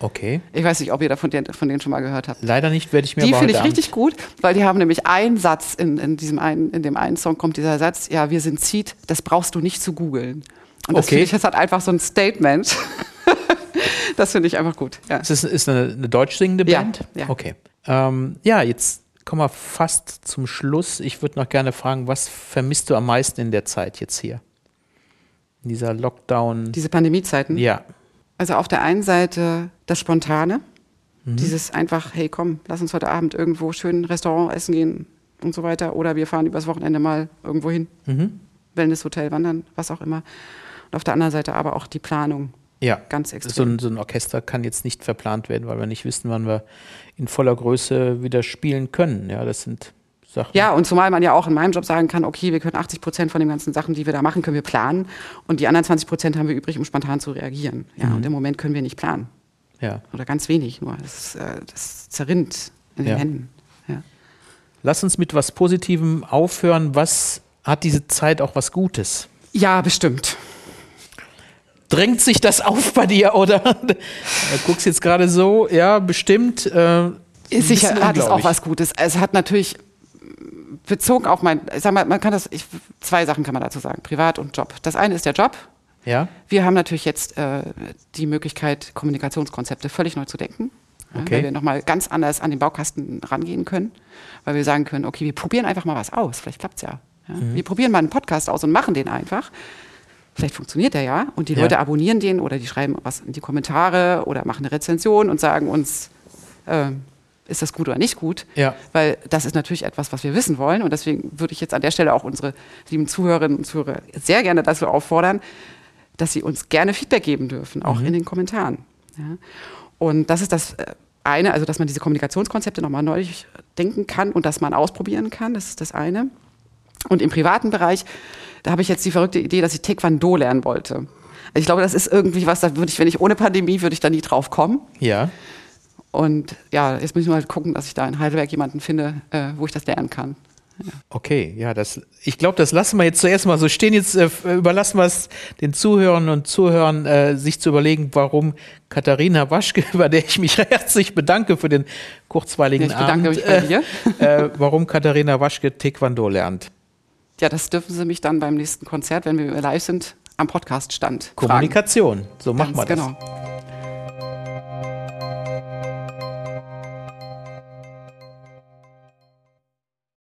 Okay. Ich weiß nicht, ob ihr davon von denen schon mal gehört habt. Leider nicht, werde ich mir Die finde ich richtig gut, weil die haben nämlich einen Satz in, in diesem einen, in dem einen Song kommt dieser Satz, ja, wir sind Seed, das brauchst du nicht zu googeln. Und das okay. finde ich jetzt halt einfach so ein Statement. das finde ich einfach gut. Ja. Ist das ist eine, eine deutsch singende Band? Ja. ja. Okay. Ähm, ja, jetzt kommen wir fast zum Schluss. Ich würde noch gerne fragen, was vermisst du am meisten in der Zeit jetzt hier? In dieser Lockdown. Diese Pandemiezeiten? Ja. Also auf der einen Seite das Spontane, mhm. dieses einfach, hey komm, lass uns heute Abend irgendwo schön Restaurant essen gehen und so weiter. Oder wir fahren übers Wochenende mal irgendwo hin. Mhm. Wellnesshotel, wandern, was auch immer. Und auf der anderen Seite aber auch die Planung. Ja, ganz extrem. So ein, so ein Orchester kann jetzt nicht verplant werden, weil wir nicht wissen, wann wir in voller Größe wieder spielen können. Ja, das sind Sachen. Ja, und zumal man ja auch in meinem Job sagen kann, okay, wir können 80 Prozent von den ganzen Sachen, die wir da machen, können wir planen und die anderen 20 Prozent haben wir übrig, um spontan zu reagieren. Ja, mhm. und im Moment können wir nicht planen. Ja. Oder ganz wenig nur. Das, äh, das zerrinnt in den ja. Händen. Ja. Lass uns mit was Positivem aufhören. Was hat diese Zeit auch was Gutes? Ja, bestimmt. Drängt sich das auf bei dir oder du guckst jetzt gerade so, ja, bestimmt. Äh, Sicher hat es auch was Gutes. Es hat natürlich bezogen auf mein, ich sag mal, man kann das, ich, zwei Sachen kann man dazu sagen, privat und Job. Das eine ist der Job. Ja. Wir haben natürlich jetzt äh, die Möglichkeit, Kommunikationskonzepte völlig neu zu denken. Okay. Weil wir nochmal ganz anders an den Baukasten rangehen können, weil wir sagen können, okay, wir probieren einfach mal was aus, vielleicht klappt es ja. ja. Mhm. Wir probieren mal einen Podcast aus und machen den einfach vielleicht funktioniert der ja und die ja. Leute abonnieren den oder die schreiben was in die Kommentare oder machen eine Rezension und sagen uns, äh, ist das gut oder nicht gut? Ja. Weil das ist natürlich etwas, was wir wissen wollen und deswegen würde ich jetzt an der Stelle auch unsere lieben Zuhörerinnen und Zuhörer sehr gerne dazu auffordern, dass sie uns gerne Feedback geben dürfen, auch mhm. in den Kommentaren. Ja. Und das ist das äh, eine, also dass man diese Kommunikationskonzepte nochmal neu denken kann und dass man ausprobieren kann, das ist das eine. Und im privaten Bereich da habe ich jetzt die verrückte Idee, dass ich Taekwondo lernen wollte. Ich glaube, das ist irgendwie was, da würde ich, wenn ich ohne Pandemie, würde ich da nie drauf kommen. Ja. Und ja, jetzt muss ich mal gucken, dass ich da in Heidelberg jemanden finde, äh, wo ich das lernen kann. Ja. Okay, ja, das, ich glaube, das lassen wir jetzt zuerst mal so stehen. Jetzt äh, überlassen wir es den Zuhörern und Zuhörern, äh, sich zu überlegen, warum Katharina Waschke, über der ich mich herzlich bedanke für den kurzweiligen ja, ich bedanke Abend, mich bei dir. Äh, warum Katharina Waschke Taekwondo lernt ja, das dürfen Sie mich dann beim nächsten Konzert, wenn wir live sind, am Podcast stand. Kommunikation, fragen. so machen wir das. Genau.